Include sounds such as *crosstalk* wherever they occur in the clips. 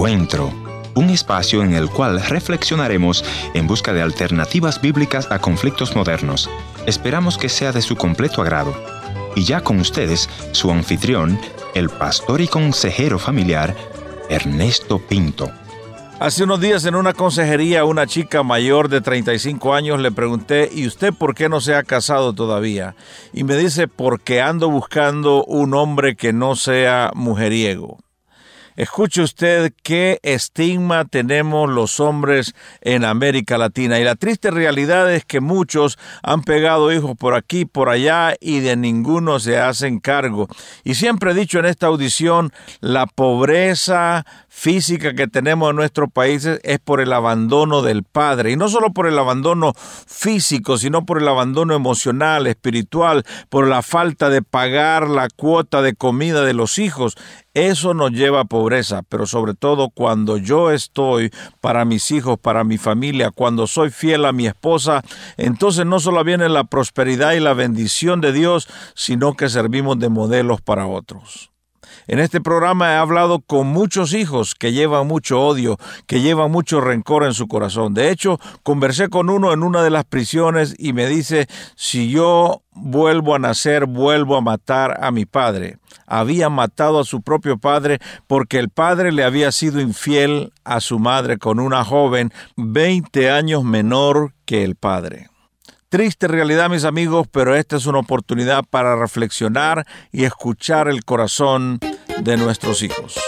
Encuentro, un espacio en el cual reflexionaremos en busca de alternativas bíblicas a conflictos modernos. Esperamos que sea de su completo agrado. Y ya con ustedes, su anfitrión, el pastor y consejero familiar, Ernesto Pinto. Hace unos días en una consejería una chica mayor de 35 años le pregunté, ¿y usted por qué no se ha casado todavía? Y me dice, porque ando buscando un hombre que no sea mujeriego. Escuche usted qué estigma tenemos los hombres en América Latina. Y la triste realidad es que muchos han pegado hijos por aquí, por allá, y de ninguno se hacen cargo. Y siempre he dicho en esta audición, la pobreza física que tenemos en nuestros países es por el abandono del padre. Y no solo por el abandono físico, sino por el abandono emocional, espiritual, por la falta de pagar la cuota de comida de los hijos. Eso nos lleva a pobreza, pero sobre todo cuando yo estoy para mis hijos, para mi familia, cuando soy fiel a mi esposa, entonces no solo viene la prosperidad y la bendición de Dios, sino que servimos de modelos para otros. En este programa he hablado con muchos hijos que llevan mucho odio, que llevan mucho rencor en su corazón. De hecho, conversé con uno en una de las prisiones y me dice, si yo vuelvo a nacer, vuelvo a matar a mi padre. Había matado a su propio padre porque el padre le había sido infiel a su madre con una joven 20 años menor que el padre. Triste realidad, mis amigos, pero esta es una oportunidad para reflexionar y escuchar el corazón de nuestros hijos.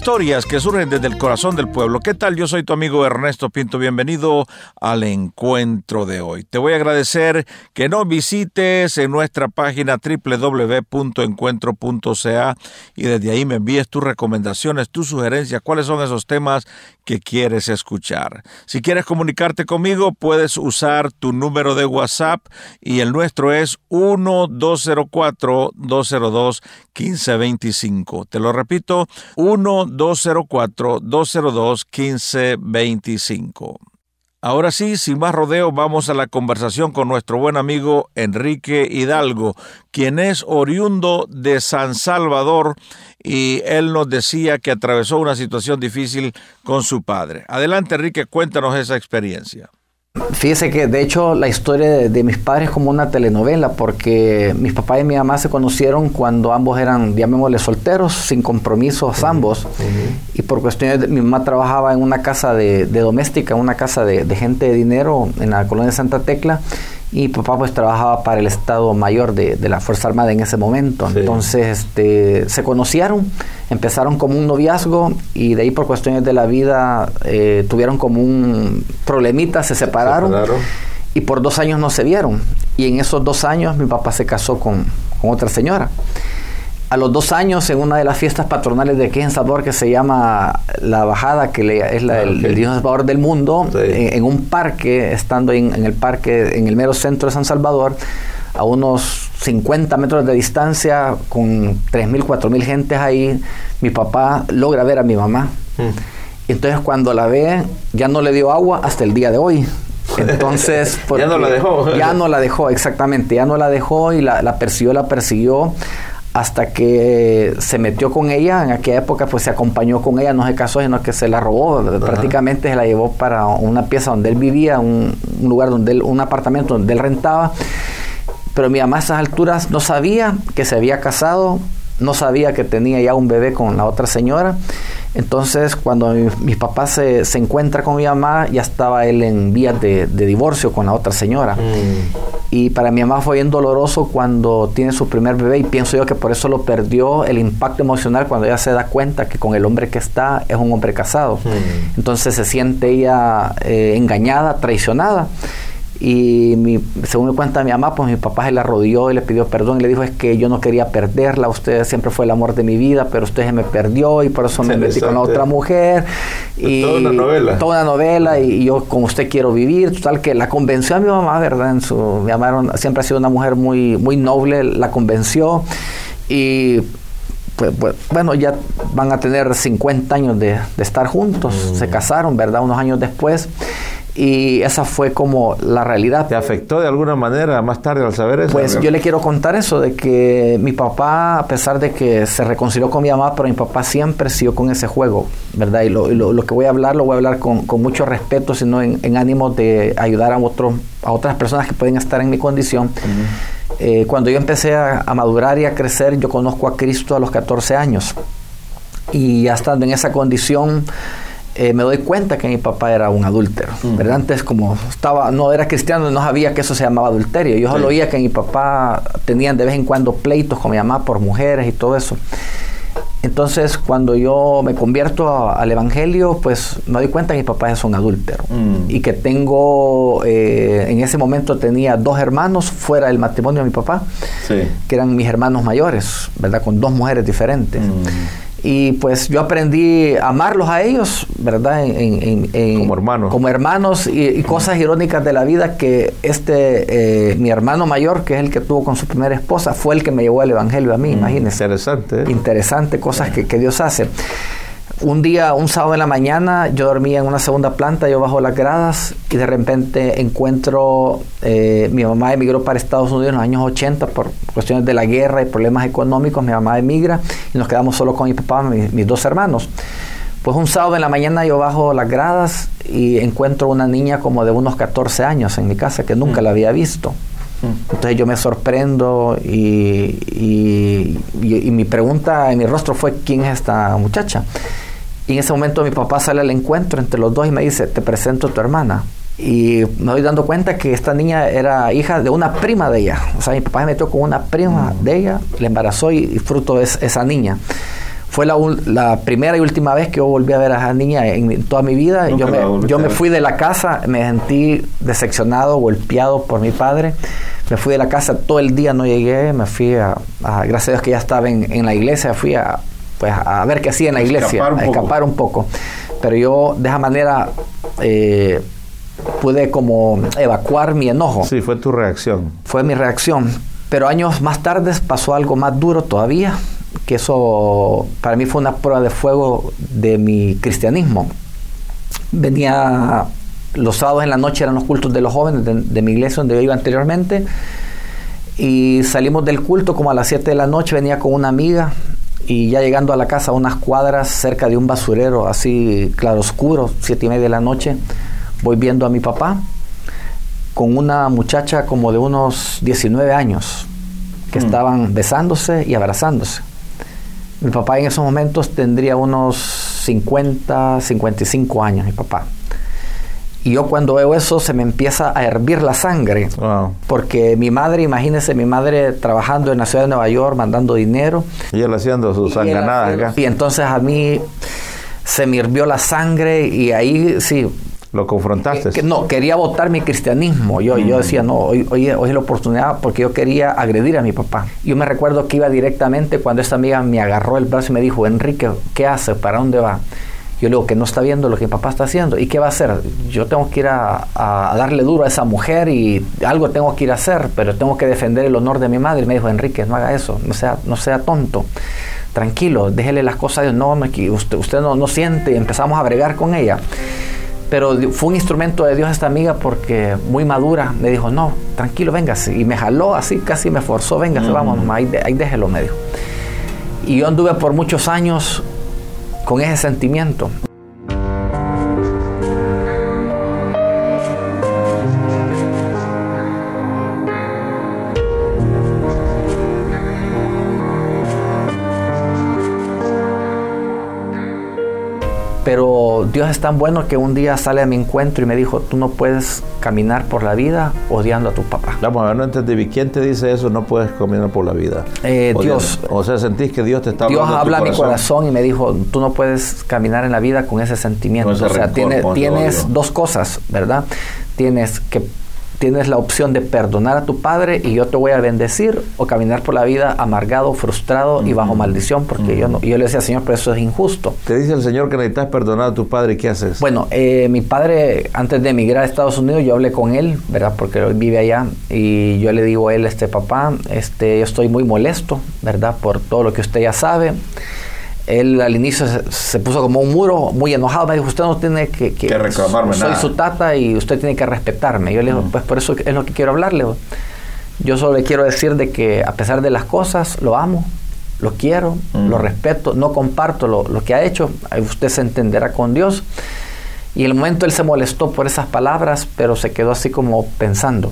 Historias que surgen desde el corazón del pueblo. ¿Qué tal? Yo soy tu amigo Ernesto Pinto. Bienvenido al encuentro de hoy. Te voy a agradecer que nos visites en nuestra página www.encuentro.ca y desde ahí me envíes tus recomendaciones, tus sugerencias, cuáles son esos temas que quieres escuchar. Si quieres comunicarte conmigo, puedes usar tu número de WhatsApp y el nuestro es 1204-202-1525. Te lo repito, 1 204-202-1525. Ahora sí, sin más rodeo, vamos a la conversación con nuestro buen amigo Enrique Hidalgo, quien es oriundo de San Salvador y él nos decía que atravesó una situación difícil con su padre. Adelante Enrique, cuéntanos esa experiencia. Fíjese que de hecho la historia de, mis padres es como una telenovela, porque mis papás y mi mamá se conocieron cuando ambos eran, llamémosle, solteros, sin compromisos ambos. Y por cuestiones de, mi mamá trabajaba en una casa de, doméstica, una casa de, de, gente de dinero en la colonia de Santa Tecla y papá pues trabajaba para el Estado Mayor de, la Fuerza Armada en ese momento. Entonces este, se conocieron, empezaron como un noviazgo y de ahí por cuestiones de la vida eh, tuvieron como un problemita, se separaron, y por dos años no se vieron. Y en esos dos años mi papá se casó con, con otra señora a los dos años en una de las fiestas patronales de aquí en Salvador que se llama La Bajada, que es la, el, Dios Salvador del mundo, en, un parque, estando en, el parque, en el mero centro de San Salvador, a unos 50 metros de distancia, con 3.000, 4.000 gentes ahí, mi papá logra ver a mi mamá. Mm. Entonces cuando la ve, ya no le dio agua hasta el día de hoy. Entonces, *laughs* ya no la dejó. Ya no la dejó, exactamente. Ya no la dejó y la, la persiguió, la persiguió hasta que se metió con ella, en aquella época pues se acompañó con ella, no se casó, sino que se la robó, prácticamente se la llevó para una pieza donde él vivía, un, lugar donde él, un apartamento donde él rentaba, pero mi mamá a esas alturas no sabía que se había casado, no sabía que tenía ya un bebé con la otra señora, entonces, cuando mi, papá se, se, encuentra con mi mamá, ya estaba él en vías de, divorcio con la otra señora. Mm. Y para mi mamá fue bien doloroso cuando tiene su primer bebé y pienso yo que por eso lo perdió el impacto emocional cuando ella se da cuenta que con el hombre que está es un hombre casado. Mm. Entonces se siente ella eh, engañada, traicionada. Y mi, según me cuenta mi mamá, pues mi papá se la rodeó y le pidió perdón y le dijo es que yo no quería perderla, usted siempre fue el amor de mi vida, pero usted se me perdió y por eso me metí con la otra mujer. Y toda una novela. Toda una novela y, yo con usted quiero vivir, total que la convenció a mi mamá, ¿verdad? En su, mi mamá siempre ha sido una mujer muy, muy noble, la convenció y pues, pues, bueno, ya van a tener 50 años de, estar juntos, mm. se casaron, ¿verdad? Unos años después. Y esa fue como la realidad. ¿Te afectó de alguna manera más tarde al saber eso? Pues yo le quiero contar eso, de que mi papá, a pesar de que se reconcilió con mi mamá, pero mi papá siempre siguió con ese juego, ¿verdad? Y lo, lo, que voy a hablar, lo voy a hablar con, con mucho respeto, sino en, en ánimo de ayudar a, otros a otras personas que pueden estar en mi condición. Eh, cuando yo empecé a, a madurar y a crecer, yo conozco a Cristo a los 14 años. Y ya estando en esa condición, eh, me doy cuenta que mi papá era un adúltero. Mm. ¿verdad? Antes, como estaba, no era cristiano, no sabía que eso se llamaba adulterio. Yo solo oía que mi papá tenían de vez en cuando pleitos con mi mamá por mujeres y todo eso. Entonces, cuando yo me convierto al Evangelio, pues me doy cuenta que mi papá es un adúltero. Mm. Y que tengo, eh, en ese momento tenía dos hermanos fuera del matrimonio de mi papá, que eran mis hermanos mayores, ¿verdad? Con dos mujeres diferentes. Mm. Y pues yo aprendí a amarlos a ellos, ¿verdad? como hermanos. Como hermanos y, cosas irónicas de la vida que este, eh, mi hermano mayor, que es el que tuvo con su primera esposa, fue el que me llevó al Evangelio a mí, mm, imagínense. Interesante. ¿eh? Interesante, cosas que, que Dios hace. Un día, un sábado en la mañana, yo dormía en una segunda planta, yo bajo las gradas y de repente encuentro, eh, mi mamá emigró para Estados Unidos en los años 80 por cuestiones de la guerra y problemas económicos, mi mamá emigra y nos quedamos solo con mi papá, mis, mis dos hermanos. Pues un sábado en la mañana yo bajo las gradas y encuentro una niña como de unos 14 años en mi casa que nunca mm. la había visto. Mm. Entonces yo me sorprendo y, y, y, mi pregunta en mi rostro fue, ¿quién es esta muchacha? Y en ese momento mi papá sale al encuentro entre los dos y me dice, te presento a tu hermana. Y me doy dando cuenta que esta niña era hija de una prima de ella. O sea, mi papá se metió con una prima mm. de ella, le embarazó y, fruto es esa niña. Fue la, la, primera y última vez que yo volví a ver a esa niña en, toda mi vida. Yo me, yo me, fui de la casa, me sentí decepcionado, golpeado por mi padre. Me fui de la casa todo el día, no llegué. Me fui a, gracias a Dios que ya estaba en, en la iglesia, fui a, pues a ver qué hacía en la iglesia, a escapar un poco. Pero yo de esa manera eh, pude como evacuar mi enojo. Sí, fue tu reacción. Fue mi reacción. Pero años más tarde pasó algo más duro todavía, que eso para mí fue una prueba de fuego de mi cristianismo. Venía los sábados en la noche eran los cultos de los jóvenes de, de mi iglesia donde yo iba anteriormente y salimos del culto como a las 7 de la noche, venía con una amiga y ya llegando a la casa, unas cuadras cerca de un basurero, así claro oscuro, siete y media de la noche, voy viendo a mi papá con una muchacha como de unos 19 años que mm. estaban besándose y abrazándose. Mi papá en esos momentos tendría unos 50, 55 años, mi papá. Y yo cuando veo eso se me empieza a hervir la sangre. Porque mi madre, imagínese, mi madre trabajando en la ciudad de Nueva York, mandando dinero. Y él haciendo sus sanganadas acá. Y entonces a mí se me hirvió la sangre y ahí sí. ¿Lo confrontaste? Que, no, quería votar mi cristianismo. Yo, yo mm. decía, no, hoy, hoy, hoy, es la oportunidad porque yo quería agredir a mi papá. Yo me recuerdo que iba directamente cuando esta amiga me agarró el brazo y me dijo, Enrique, ¿qué hace? ¿Para dónde va? Yo le digo que no está viendo lo que mi papá está haciendo. ¿Y qué va a hacer? Yo tengo que ir a, darle duro a esa mujer y algo tengo que ir a hacer, pero tengo que defender el honor de mi madre. Y me dijo, Enrique, no haga eso, no sea, no sea tonto. Tranquilo, déjele las cosas a Dios. No, usted, usted no, no siente. Y empezamos a bregar con ella. Pero fue un instrumento de Dios esta amiga porque muy madura me dijo, no, tranquilo, véngase. Y me jaló así, casi me forzó, véngase, vamos, ahí, ahí déjelo, me dijo. Y yo anduve por muchos años con ese sentimiento. Pero Dios es tan bueno que un día sale a mi encuentro y me dijo, tú no puedes caminar por la vida odiando a tu papá. Vamos a ver, no entendí. ¿Quién te dice eso? No puedes caminar por la vida. Eh, Dios. O sea, sentís que Dios te está Dios habla a mi corazón y me dijo, tú no puedes caminar en la vida con ese sentimiento. o sea, tienes dos cosas, ¿verdad? Tienes que tienes la opción de perdonar a tu padre y yo te voy a bendecir o caminar por la vida amargado, frustrado y bajo maldición porque yo no. yo le decía, Señor, pero eso es injusto. Te dice el Señor que necesitas perdonar a tu padre, ¿qué haces? Bueno, eh, mi padre, antes de emigrar a Estados Unidos, yo hablé con él, ¿verdad? Porque él vive allá y yo le digo a él, este papá, este, yo estoy muy molesto, ¿verdad? Por todo lo que usted ya sabe él al inicio se, puso como un muro, muy enojado. Me dijo, usted no tiene que, que, reclamarme soy su tata y usted tiene que respetarme. Yo le digo, pues por eso es lo que quiero hablarle. Yo solo le quiero decir de que a pesar de las cosas, lo amo, lo quiero, lo respeto, no comparto lo, lo, que ha hecho. Usted se entenderá con Dios. Y en el momento él se molestó por esas palabras, pero se quedó así como pensando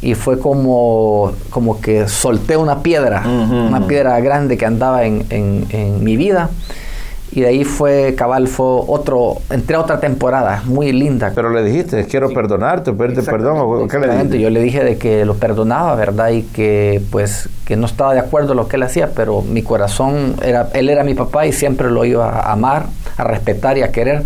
y fue como, como que solté una piedra, una piedra grande que andaba en, en, mi vida. Y de ahí fue, cabal, fue otro, entré a otra temporada, muy linda. Pero le dijiste, quiero perdonarte, pedirte perdón. ¿Qué le Yo le dije de que lo perdonaba, ¿verdad? Y que pues que no estaba de acuerdo en lo que él hacía, pero mi corazón, era, él era mi papá y siempre lo iba a amar, a respetar y a querer.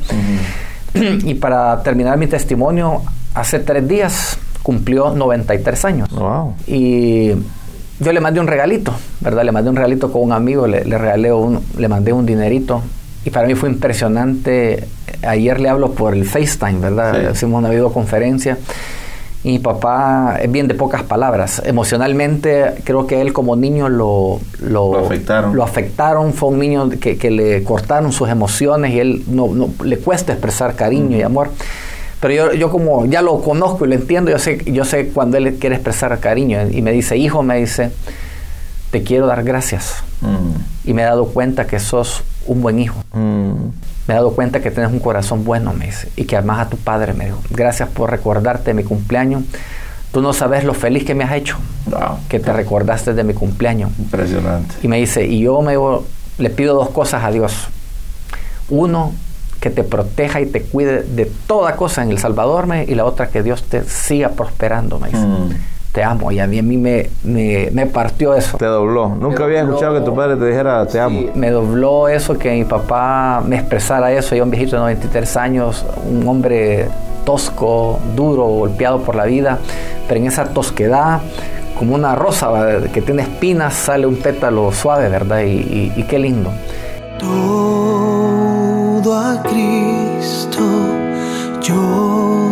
*clears throat* y para terminar mi testimonio, hace tres días cumplió 93 años. Y yo le mandé un regalito, ¿verdad? Le mandé un regalito con un amigo, le, regalé un, le mandé un dinerito. Y para mí fue impresionante. Ayer le hablo por el FaceTime, ¿verdad? Hicimos una videoconferencia. Y mi papá es bien de pocas palabras. Emocionalmente, creo que él como niño lo, lo, afectaron. Lo afectaron. Fue un niño que, que le cortaron sus emociones y él no, no le cuesta expresar cariño y amor. Pero yo, yo como ya lo conozco y lo entiendo, yo sé, yo sé cuando él quiere expresar cariño y me dice, hijo, me dice, te quiero dar gracias. Mm. Y me he dado cuenta que sos un buen hijo. Mm. Me he dado cuenta que tienes un corazón bueno, me dice, y que amas a tu padre, me dijo. Gracias por recordarte mi cumpleaños. Tú no sabes lo feliz que me has hecho, que te recordaste de mi cumpleaños. Impresionante. Y me dice, y yo me, le pido dos cosas a Dios. Uno, que te proteja y te cuide de toda cosa en El Salvador, me, y la otra que Dios te siga prosperando, me dice. Mm. Te amo, y a mí, a mí me, me, partió eso. Te dobló. Nunca había escuchado que tu padre te dijera te amo. Me dobló eso, que mi papá me expresara eso. Yo, un viejito de 93 años, un hombre tosco, duro, golpeado por la vida, pero en esa tosquedad, como una rosa que tiene espinas, sale un pétalo suave, ¿verdad? Y, y qué lindo a Cristo, yo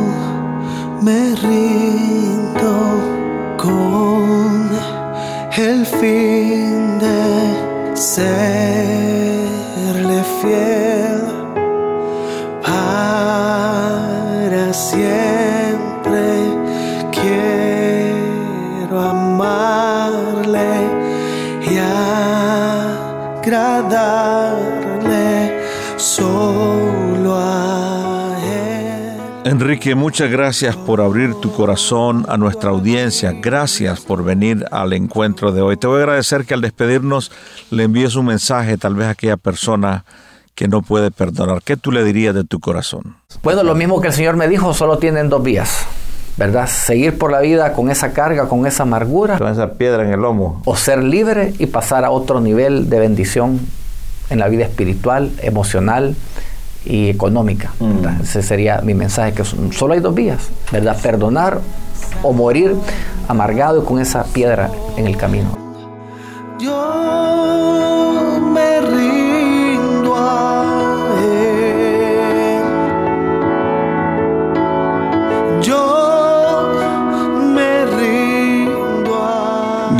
me rindo con el fin de serle fiel para siempre. Quiero amarle y agradarle solo a Él. Enrique, muchas gracias por abrir tu corazón a nuestra audiencia. Gracias por venir al encuentro de hoy. Te voy a agradecer que al despedirnos le envíes un mensaje tal vez a aquella persona que no puede perdonar. ¿Qué tú le dirías de tu corazón? Bueno, lo mismo que el Señor me dijo, solo tienen dos vías. ¿verdad? Seguir por la vida con esa carga, con esa amargura. Con esa piedra en el lomo. O ser libre y pasar a otro nivel de bendición en la vida espiritual, emocional y económica. Mm. Ese sería mi mensaje, que solo hay dos vías, ¿verdad? Perdonar o morir amargado y con esa piedra en el camino. Yo